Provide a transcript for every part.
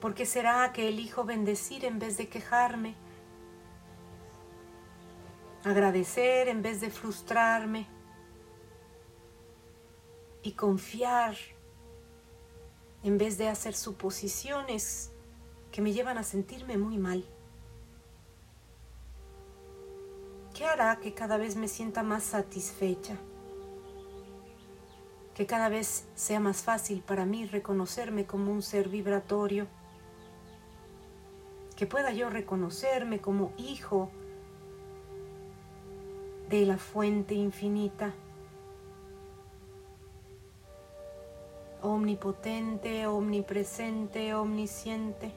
¿Por qué será que elijo bendecir en vez de quejarme? Agradecer en vez de frustrarme. Y confiar en vez de hacer suposiciones que me llevan a sentirme muy mal. ¿Qué hará que cada vez me sienta más satisfecha? Que cada vez sea más fácil para mí reconocerme como un ser vibratorio. Que pueda yo reconocerme como hijo de la fuente infinita. Omnipotente, omnipresente, omnisciente.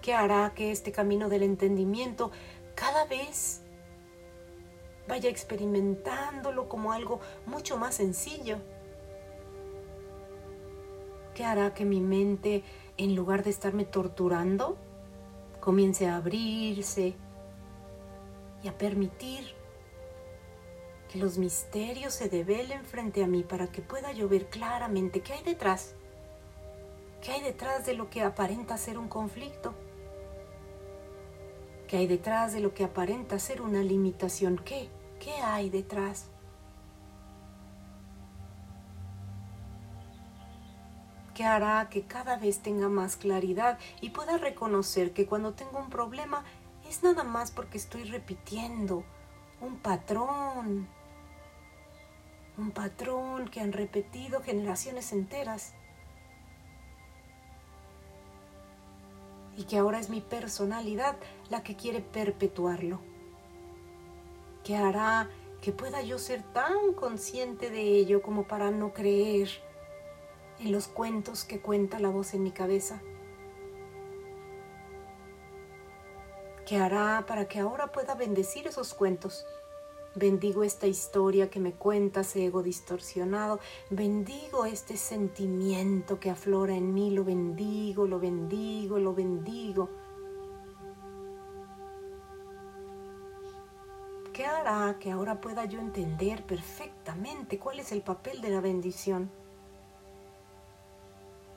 ¿Qué hará que este camino del entendimiento cada vez vaya experimentándolo como algo mucho más sencillo. ¿Qué hará que mi mente, en lugar de estarme torturando, comience a abrirse y a permitir que los misterios se develen frente a mí para que pueda yo ver claramente qué hay detrás? ¿Qué hay detrás de lo que aparenta ser un conflicto? ¿Qué hay detrás de lo que aparenta ser una limitación? ¿Qué? ¿Qué hay detrás? ¿Qué hará que cada vez tenga más claridad y pueda reconocer que cuando tengo un problema es nada más porque estoy repitiendo un patrón, un patrón que han repetido generaciones enteras y que ahora es mi personalidad la que quiere perpetuarlo. Que hará que pueda yo ser tan consciente de ello como para no creer en los cuentos que cuenta la voz en mi cabeza. ¿Qué hará para que ahora pueda bendecir esos cuentos Bendigo esta historia que me cuentas, ego distorsionado. Bendigo este sentimiento que aflora en mí. Lo bendigo, lo bendigo, lo bendigo. ¿Qué hará que ahora pueda yo entender perfectamente cuál es el papel de la bendición?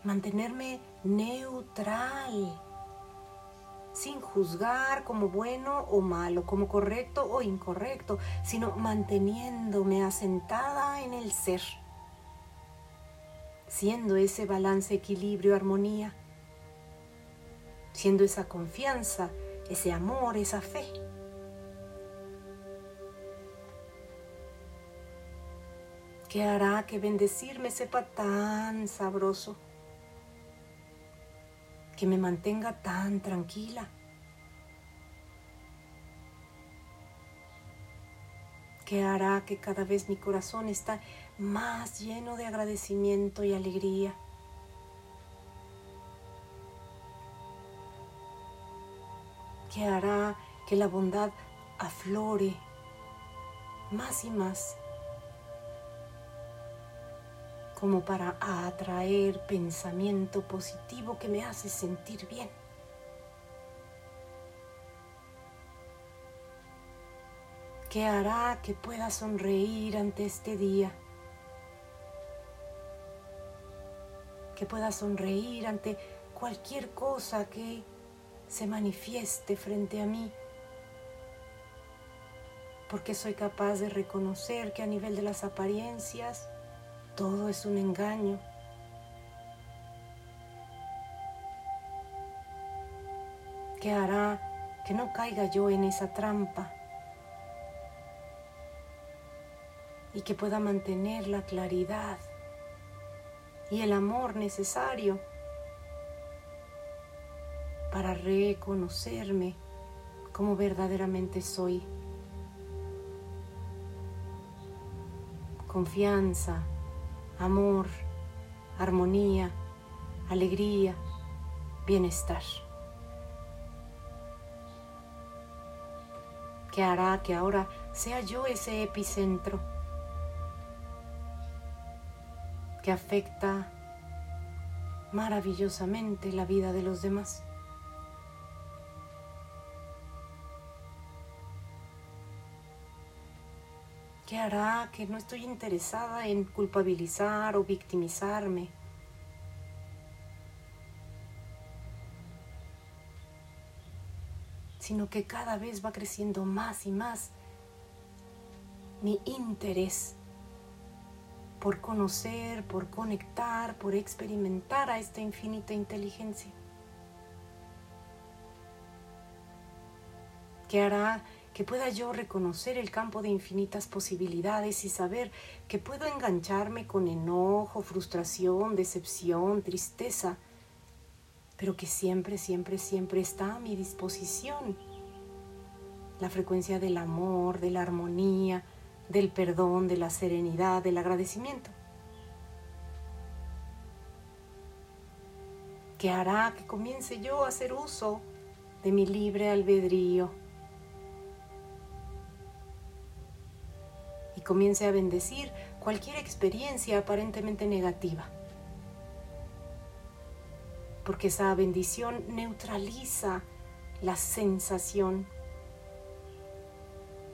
Mantenerme neutral sin juzgar como bueno o malo, como correcto o incorrecto, sino manteniéndome asentada en el ser, siendo ese balance, equilibrio, armonía, siendo esa confianza, ese amor, esa fe. ¿Qué hará que bendecirme sepa tan sabroso? Que me mantenga tan tranquila. que hará que cada vez mi corazón está más lleno de agradecimiento y alegría. que hará que la bondad aflore más y más como para atraer pensamiento positivo que me hace sentir bien. que hará que pueda sonreír ante este día, que pueda sonreír ante cualquier cosa que se manifieste frente a mí, porque soy capaz de reconocer que a nivel de las apariencias todo es un engaño. ¿Qué hará que no caiga yo en esa trampa? Y que pueda mantener la claridad y el amor necesario para reconocerme como verdaderamente soy. Confianza, amor, armonía, alegría, bienestar. que hará que ahora sea yo ese epicentro que afecta maravillosamente la vida de los demás. ¿Qué hará que no estoy interesada en culpabilizar o victimizarme? sino que cada vez va creciendo más y más mi interés por conocer, por conectar, por experimentar a esta infinita inteligencia. Que hará que pueda yo reconocer el campo de infinitas posibilidades y saber que puedo engancharme con enojo, frustración, decepción, tristeza, pero que siempre, siempre, siempre está a mi disposición la frecuencia del amor, de la armonía, del perdón, de la serenidad, del agradecimiento. Que hará que comience yo a hacer uso de mi libre albedrío y comience a bendecir cualquier experiencia aparentemente negativa. Porque esa bendición neutraliza la sensación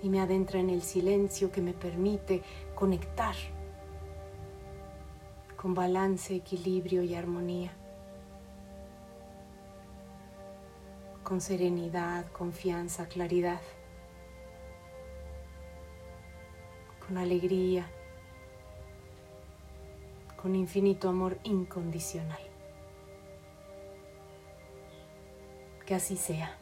y me adentra en el silencio que me permite conectar con balance, equilibrio y armonía, con serenidad, confianza, claridad, con alegría, con infinito amor incondicional. Que así sea.